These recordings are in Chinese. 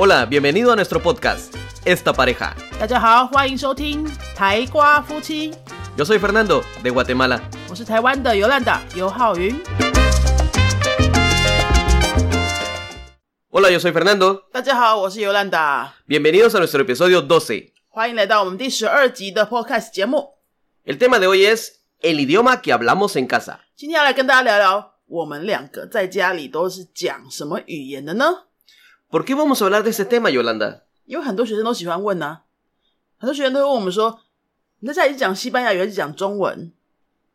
Hola, bienvenido a nuestro podcast, Esta Pareja. Yo soy Fernando, de Guatemala. Hola, yo soy Fernando. Bienvenidos a nuestro episodio 12. El tema de hoy es el idioma que hablamos en casa. ¿Por qué vamos a hablar de este tema, Yolanda? 因为很多学生都喜欢问呢、很多学生都会问我们说：“你在家里是讲西班牙语还是讲中文？”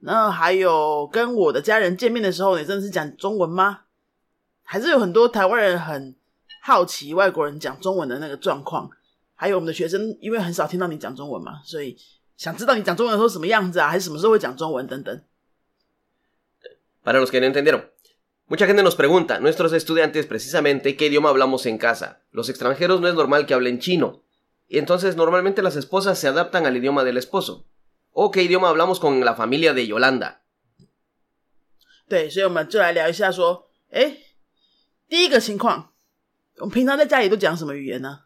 那还有跟我的家人见面的时候，你真的是讲中文吗？还是有很多台湾人很好奇外国人讲中文的那个状况。还有我们的学生，因为很少听到你讲中文嘛，所以想知道你讲中文的时候什么样子啊，还是什么时候会讲中文等等。Para los que no entendieron. Mucha gente nos pregunta, nuestros estudiantes precisamente, qué idioma hablamos en casa. Los extranjeros no es normal que hablen chino. Y entonces normalmente las esposas se adaptan al idioma del esposo. ¿O qué idioma hablamos con la familia de Yolanda? 对，所以我们就来聊一下说，哎，第一个情况，我们平常在家里都讲什么语言呢？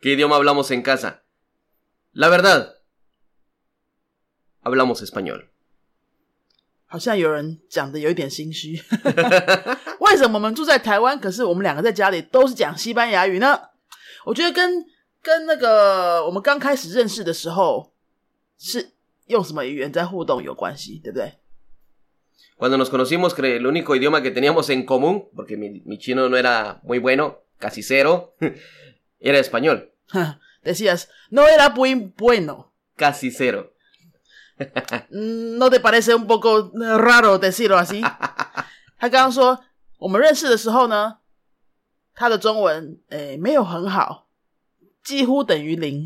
¿Qué idioma hablamos en casa? La verdad, hablamos español. 好像有人讲的有一点心虚。为什么我们住在台湾，可是我们两个在家里都是讲西班牙语呢？我觉得跟跟那个我们刚开始认识的时候是用什么语言在互动有关系，对不对？Cuando nos conocimos, creo el único idioma que teníamos en común, porque mi, mi chino no era muy bueno, casi cero, era español. Decías, no era muy bueno. Casi cero. Mm, ¿No te parece un poco raro decirlo así？他刚刚说我们认识的时候呢，他的中文诶没有很好，几乎等于零。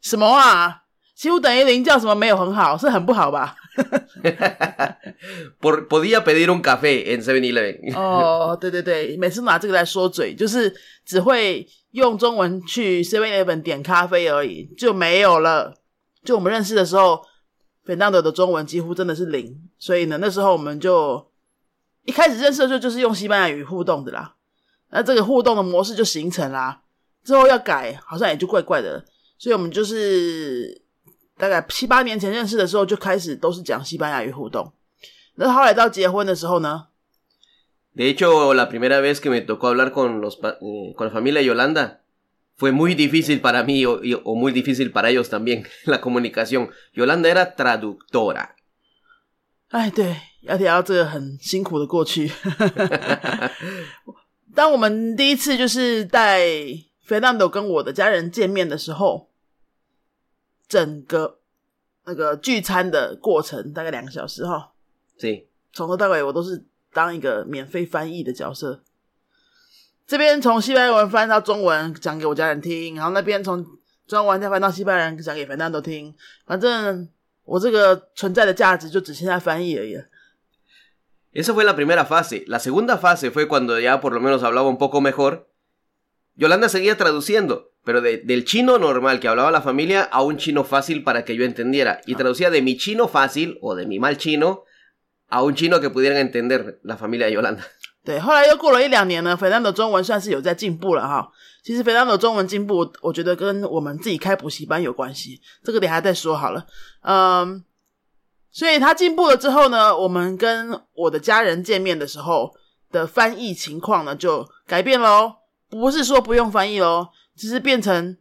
什么啊？几乎等于零叫什么没有很好？是很不好吧？Por- podía pedir un café en 7-Eleven. 哦，对对对，每次拿这个来说嘴，就是只会用中文去 Seven Eleven 点咖啡而已，就没有了。就我们认识的时候，Fernando 的中文几乎真的是零，所以呢，那时候我们就一开始认识的时候就是用西班牙语互动的啦。那这个互动的模式就形成啦，之后要改好像也就怪怪的，所以我们就是大概七八年前认识的时候就开始都是讲西班牙语互动。那后来到结婚的时候呢，fue muy difícil para mí o, y- o muy difícil para ellos también la comunicación. Yolanda era traductora. 哎，对，要提到这个很辛苦的过去。当我们第一次就是带 Fernando 跟我的家人见面的时候，整个那个聚餐的过程大概两个小时哈，Sí. 从头到尾我都是当一个免费翻译的角色。这边从西班牙文翻到中文讲给我家人听，然后那边从中文再翻到西班牙文讲给 Fernando 听。反正我这个存在的价值就只剩下翻译而已了。 Esa fue la primera fase. La segunda fase fue cuando ya por lo menos hablaba un poco mejor. Yolanda seguía traduciendo, pero de- del chino normal que hablaba la familia a un chino fácil para que yo entendiera. Y traducía de mi chino fácil o de mi mal chino a un chino que pudieran entender la familia de Yolanda. 对，后来又过了一两年呢，Fernando 中文算是有在进步了哈。其实 Fernando 中文进步，我觉得跟我们自己开补习班有关系，这个等下再说好了。嗯，所以他进步了之后呢，我们跟我的家人见面的时候的翻译情况呢就改变喽，不是说不用翻译喽，只是变成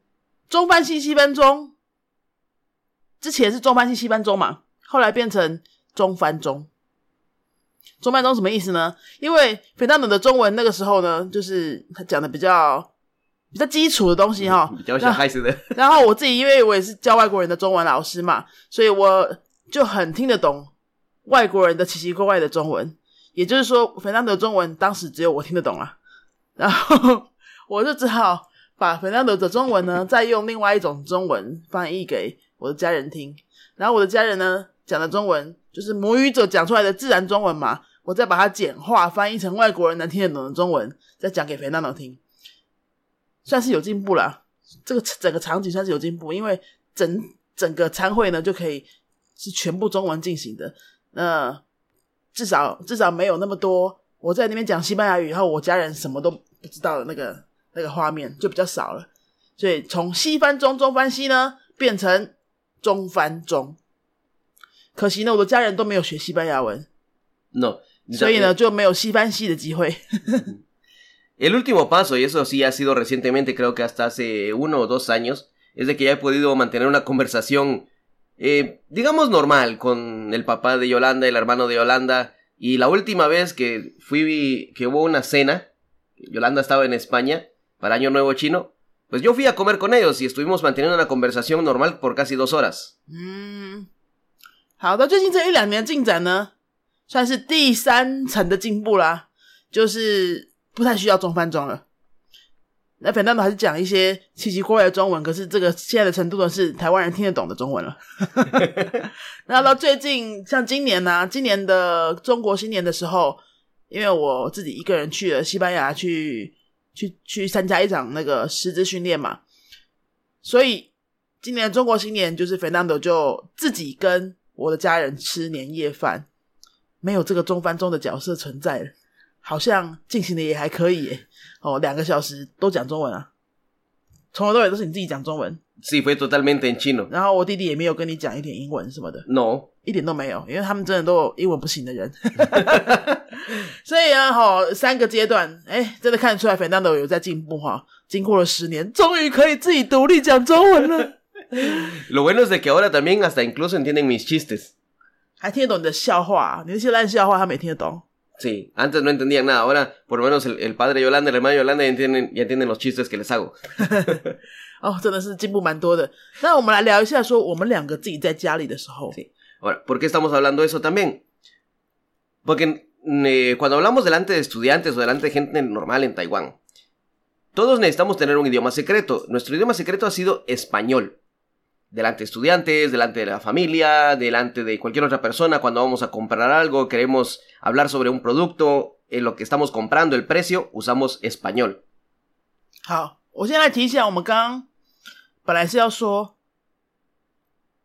中翻西西班中，之前是中翻西西班中嘛，后来变成中翻中。中翻中什么意思呢？因为 Fernando 的中文那个时候呢，就是他讲的比较比较基础的东西哈。比较小孩子的。然后我自己因为我也是教外国人的中文老师嘛，所以我就很听得懂外国人的奇奇怪怪的中文。也就是说，Fernando 的中文当时只有我听得懂啊。然后我就只好把 Fernando 的中文呢，再用另外一种中文翻译给我的家人听。然后我的家人呢讲的中文就是母语者讲出来的自然中文嘛，我再把它简化翻译成外国人能听得懂的中文，再讲给肥娜娜听，算是有进步啦。这个整个场景算是有进步，因为整整个参会呢就可以是全部中文进行的。那至少至少没有那么多我在那边讲西班牙语，然后我家人什么都不知道的那个那个画面就比较少了。所以从西翻中、中翻西呢，变成中翻中。可惜呢，我的家人都没有学西班牙文。No. 所以呢，就没有西翻西的机会。 El último paso, y eso sí ha sido recientemente, creo que hasta hace uno o dos años, es de que ya he podido mantener una conversación, eh, digamos, normal con el papá de Yolanda, el hermano de Yolanda. Y la última vez que fui, que hubo una cena, Yolanda estaba en España para Año Nuevo Chino, pues yo fui a comer con ellos y estuvimos manteniendo una conversación normal por casi dos horas. 嗯， 好到，最近这一两年的进展呢，算是第三层的进步啦，就是不太需要中翻中了。那反正还是讲一些奇奇怪怪的中文，可是这个现在的程度呢，是台湾人听得懂的中文了。那到最近，像今年呢、今年的中国新年的时候，因为我自己一个人去了西班牙去去去参加一场那个师资训练嘛，所以今年中国新年就是 Fernando 就自己跟我的家人吃年夜饭，没有这个中翻中的角色存在了，好像进行的也还可以耶。哦，两个小时都讲中文啊，从头到尾都是你自己讲中文，Sí, fue totalmente en chino. 然后我弟弟也没有跟你讲一点英文什么的，No. 一点都没有，因为他们真的都有英文不行的人。所以啊，哈、三个阶段，哎，真的看得出来 Fernando 有在进步哈。经过了十年，终于可以自己独立讲中文了，Lo bueno es de que ahora también hasta incluso entienden mis chistes. 还听得懂你的笑话，你那些烂笑话他们也听得懂。 Sí, antes no entendían nada, ahora por lo menos el, el padre de Yolanda, el hermano de Yolanda ya entienden, ya entienden los chistes que les hago. 哦，真的是进步蛮多的。那我们来聊一下，说我们两个自己在家里的时候， Sí. Ahora, ¿por qué estamos hablando de eso también? Porque eh, cuando hablamos delante de estudiantes o delante de gente normal en Taiwán, todos necesitamos tener un idioma secreto. Nuestro idioma secreto ha sido español. Delante de estudiantes, delante de la familia, delante de cualquier otra persona, cuando vamos a comprar algo, queremos hablar sobre un producto, en lo que estamos comprando, el precio, usamos español. 好，我先来提一下，我们刚刚本来是要说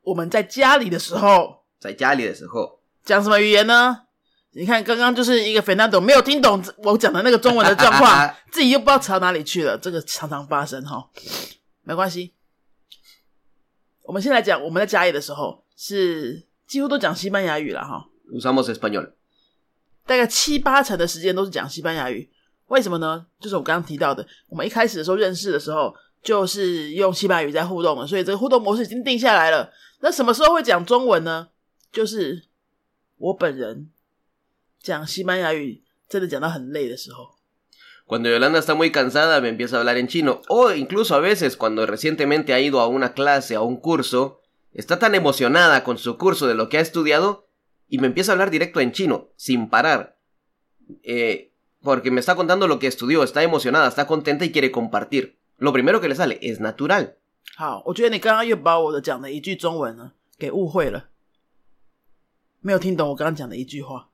我们在家里的时候在家里的时候，讲什么语言呢？你看，刚刚就是一个 Fernando 没有听懂我讲的那个中文的状况，自己又不知道朝哪里去了，这个常常发生哈。没关系， 我们先来讲我们在家里的时候是几乎都讲西班牙语了哈，usamos español. 大概七八成的时间都是讲西班牙语。为什么呢？就是我刚刚提到的，我们一开始的时候认识的时候，就是用西班牙语在互动的，所以这个互动模式已经定下来了。那什么时候会讲中文呢？就是我本人讲西班牙语真的讲到很累的时候。Cuando Yolanda está muy cansada me empieza a hablar en chino. O incluso a veces cuando recientemente ha ido a una clase, a un curso, está tan emocionada con su curso de lo que ha estudiado y me empieza a hablar directo en chino, sin parar. Eh, porque me está contando lo que estudió, está emocionada, está contenta y quiere compartir. Lo primero que le sale es natural. 好，我觉得你刚刚又把我的讲的一句中文呢给误会了，没有听懂我刚刚讲的一句话。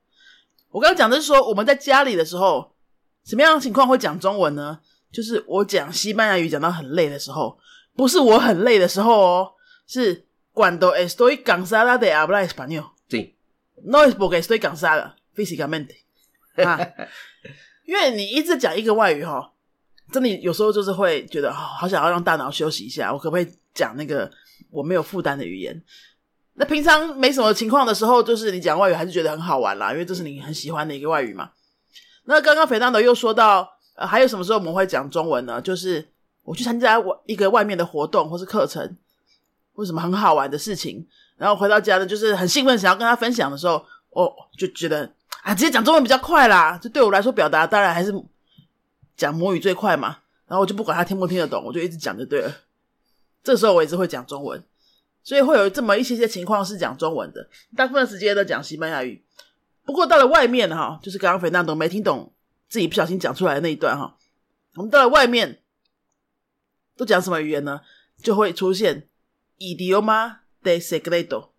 我刚刚讲的是说，我们在家里的时候， 什么样的情况会讲中文呢？就是我讲西班牙语讲到很累的时候，不是我很累的时候哦，是 cuando estoy cansada de hablar español。Sí. No es porque estoy cansada físicamente 啊，因为你一直讲一个外语哈、真的有时候就是会觉得、哦、好想要让大脑休息一下，我可不可以讲那个我没有负担的语言？那平常没什么情况的时候，就是你讲外语还是觉得很好玩啦，因为这是你很喜欢的一个外语嘛。那刚刚肥当德又说到，呃，还有什么时候我们会讲中文呢？就是我去参加我一个外面的活动或是课程，或什么很好玩的事情，然后回到家呢，就是很兴奋，想要跟他分享的时候，哦，就觉得啊，直接讲中文比较快啦。就对我来说，表达当然还是讲母语最快嘛。然后我就不管他听不听得懂，我就一直讲就对了。这时候我也是会讲中文，所以会有这么一些些情况是讲中文的，大部分时间都讲西班牙语。不过到了外面哈，就是刚刚肥娜都没听懂，自己不小心讲出来的那一段哈，我们到了外面都讲什么语言呢？就会出现 idioma de secreto。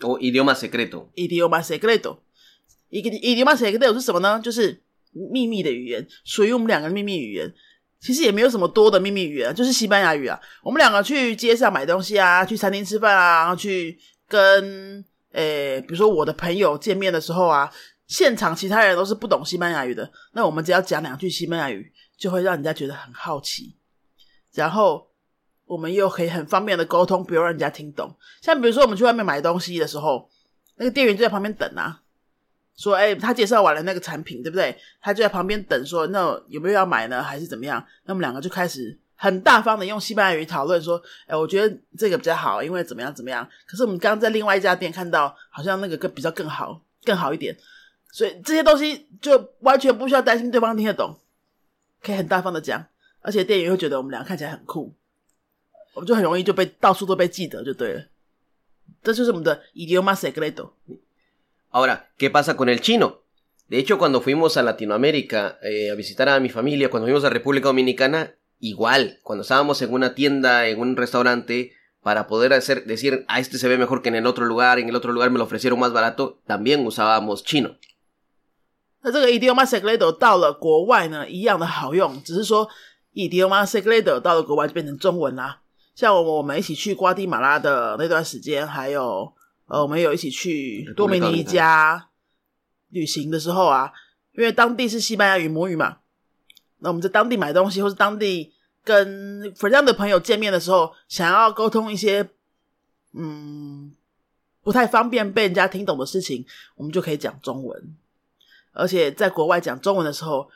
O idioma secreto. idioma secreto。一个 idioma secreto 是什么呢？就是秘密的语言，属于我们两个的秘密语言。其实也没有什么多的秘密语言，就是西班牙语啊。我们两个去街上买东西啊，去餐厅吃饭啊，然后去跟呃，比如说我的朋友见面的时候啊，现场其他人都是不懂西班牙语的，那我们只要讲两句西班牙语，就会让人家觉得很好奇，然后我们又可以很方便的沟通，不用让人家听懂。像比如说我们去外面买东西的时候，那个店员就在旁边等啊，说：“哎，他介绍完了那个产品，对不对？”他就在旁边等，说：“那有没有要买呢？还是怎么样？”那我们两个就开始。很大方的用西班牙语讨论说：“哎，我觉得这个比较好，因为怎么样怎么样。”可是我们刚刚在另外一家店看到，好像那个更比较更好，更好一点。所以这些东西就完全不需要担心对方听得懂，可以很大方的讲，而且店员会觉得我们俩看起来很酷，我们就很容易就被到处都被记得，就对了。这就是我们的 idioma secreto。Ahora, ¿qué pasa con el chino? De hecho, cuando fuimos a Latinoamérica a visitar a mi familia, cuando fuimos a República Dominicana igual, cuando estábamos en una tienda, en un restaurante, para poder hacer, decir, a este se ve mejor que en el otro lugar, en el otro lugar me lo ofrecieron más barato, también usábamos chino. 那这个 idioma secreto 到了国外呢，一样的好用，只是说 idioma secreto 到了国外就变成中文啦。像我们我们一起去瓜地马拉的那段时间，还有呃，我们有一起去多米尼加旅行的时候啊，因为当地是西班牙语母语嘛， 那我们在当地买东西，或是当地跟弗朗的朋友见面的时候，想要沟通一些嗯不太方便被人家听懂的事情，我们就可以讲中文。而且在国外讲中文的时候，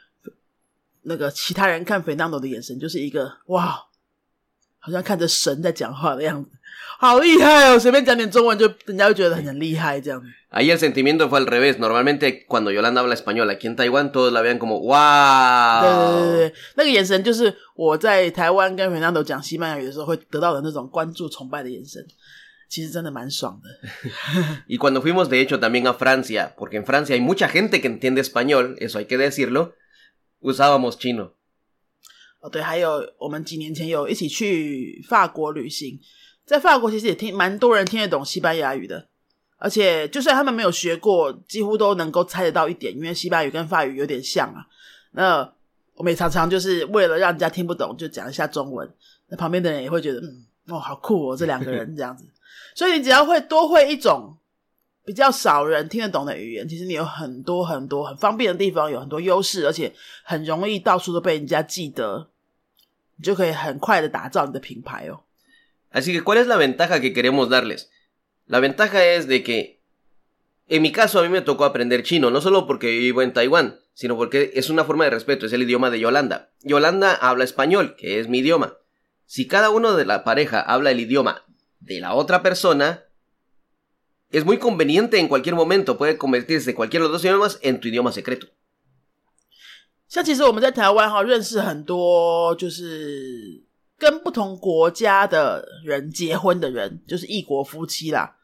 那个其他人看弗朗多的眼神就是一个哇，好像看着神在讲话的样子，好厉害哦！随便讲点中文，就人家会觉得很很厉害这样。Ahí el sentimiento fue al revés. Normalmente cuando Yolanda habla español aquí en Taiwán, todos la vean como ¡Wow! 对对对对，那个眼神就是我在台湾跟 Fernando 讲西班牙语的时候会得到的那种关注、崇拜的眼神。其实真的蛮爽的。y cuando fuimos de hecho también a Francia, porque en Francia hay mucha gente que entiende español, eso hay que decirlo, usábamos chino. 哦，对，还有我们几年前有一起去法国旅行，在法国其实也听蛮多人听得懂西班牙语的。而且，就算他们没有学过，几乎都能够猜得到一点，因为西班牙语跟法语有点像啊。那我们也常常就是为了让人家听不懂，就讲一下中文。那旁边的人也会觉得，嗯，哦，好酷哦，这两个人这样子。所以你只要会多会一种比较少人听得懂的语言，其实你有很多很多很方便的地方，有很多优势，而且很容易到处都被人家记得，就可以很快的打造你的品牌哦。Así que cuál es la ventaja que queremos darles? La ventaja es de que, en mi caso, a mí me tocó aprender chino, no solo porque vivo en Taiwán, sino porque es una forma de respeto, es el idioma de Yolanda. Yolanda habla español, que es mi idioma. Si cada uno de la pareja habla el idioma de la otra persona, es muy conveniente en cualquier momento, puede convertirse cualquiera de los dos idiomas en tu idioma secreto. 像其实我们在台湾哈认识很多就是跟不同国家的人结婚的人，就是异国夫妻啦。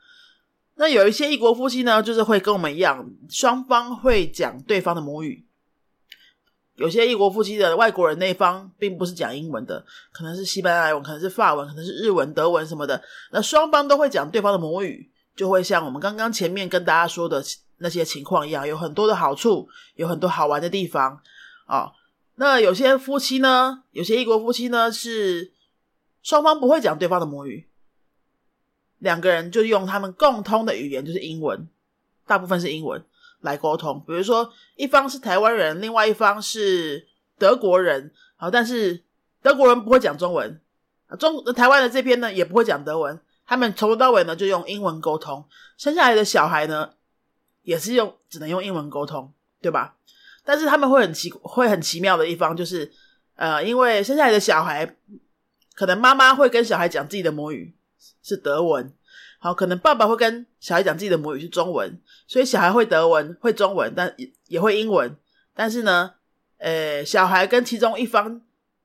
那有一些异国夫妻呢，就是会跟我们一样，双方会讲对方的母语。有些异国夫妻的外国人那方并不是讲英文的，可能是西班牙文，可能是法文，可能是日文、德文什么的。那双方都会讲对方的母语，就会像我们刚刚前面跟大家说的那些情况一样，有很多的好处，有很多好玩的地方啊。那有些夫妻呢，有些异国夫妻呢，是双方不会讲对方的母语。两个人就用他们共通的语言，就是英文，大部分是英文来沟通。比如说，一方是台湾人，另外一方是德国人，好，但是德国人不会讲中文，中台湾的这边呢也不会讲德文，他们从头到尾呢就用英文沟通。生下来的小孩呢也是用，只能用英文沟通，对吧？但是他们会很奇，会很奇妙的一方就是，呃，因为生下来的小孩，可能妈妈会跟小孩讲自己的母语。是德文，好，可能爸爸会跟小孩讲自己的母语是中文，所以小孩会德文，会中文，但也也会英文。但是呢，呃，小孩跟其中一方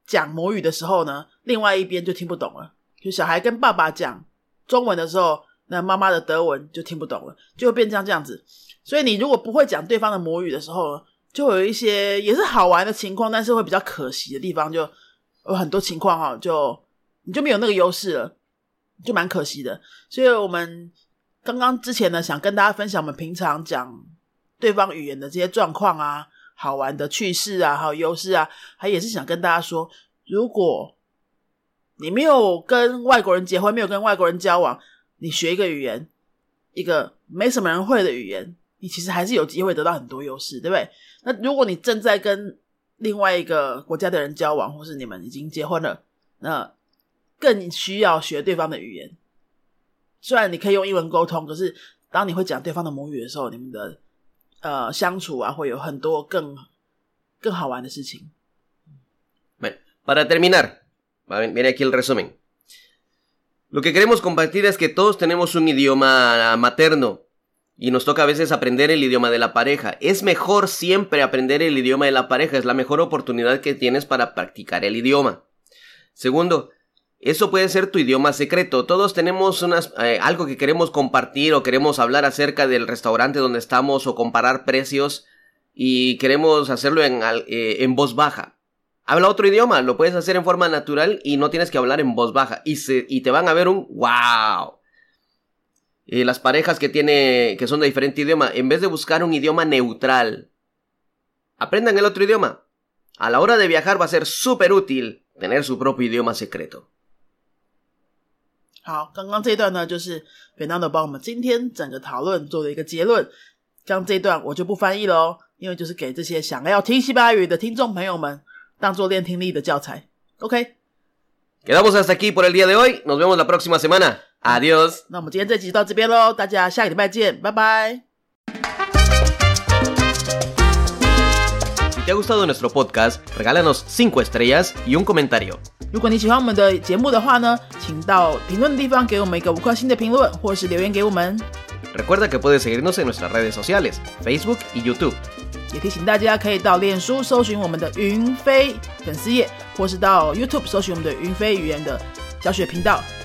讲母语的时候呢，另外一边就听不懂了。就小孩跟爸爸讲中文的时候，那妈妈的德文就听不懂了，就会变成这样子。所以你如果不会讲对方的母语的时候，就有一些也是好玩的情况，但是会比较可惜的地方，就有很多情况哈，就你就没有那个优势了。就蛮可惜的，所以我们刚刚之前呢，想跟大家分享我们平常讲对方语言的这些状况啊，好玩的趣事啊，还有优势啊，还也是想跟大家说，如果你没有跟外国人结婚，没有跟外国人交往，你学一个语言，一个没什么人会的语言，你其实还是有机会得到很多优势，对不对？那如果你正在跟另外一个国家的人交往，或是你们已经结婚了，那更需要学对方的语言。虽然你可以用英文沟通，可是当你会讲对方的母语的时候，你们的呃相处啊，会有很多更更好玩的事情。Para terminar, viene aquí el resumen. Lo que queremos compartir es que todos tenemos un idioma materno y nos toca a veces aprender el idioma de la pareja. Es mejor siempre aprender el idioma de la pareja, es la mejor oportunidad que tienes para practicar el idioma. Segundo, eso puede ser tu idioma secreto. Todos tenemos eh, algo que queremos compartir o queremos hablar acerca del restaurante donde estamos o comparar precios y queremos hacerlo en, eh, en voz baja. Habla otro idioma, lo puedes hacer en forma natural y no tienes que hablar en voz baja. Y te van a ver un wow Y las parejas que, tiene, que son de diferente idioma, en vez de buscar un idioma neutral, aprendan el otro idioma. A la hora de viajar va a ser súper útil tener su propio idioma secreto. 好，刚刚这一段呢，就是 Fernando 帮我们今天整个讨论做的一个结论。刚这一段我就不翻译了哦，因为就是给这些想要听西班牙语的听众朋友们当做练听力的教材。OK。Quedamos hasta aquí por el día de hoy. Nos vemos la próxima semana. Adiós. 那我们今天这集就到这边喽，大家下个礼拜见，拜拜。Si te ha gustado nuestro podcast, regálanos 5 estrellas y un comentario. 如果你喜欢我们的节目的话呢，请到评论地方给我们一个五颗星的评论，或是留言给我们。Recuerda que puedes seguirnos en nuestras redes sociales, Facebook y YouTube. 也提醒大家可以到脸书搜寻我们的云飞粉丝页，或是到 YouTube 搜寻我们的云飞语言的教学频道，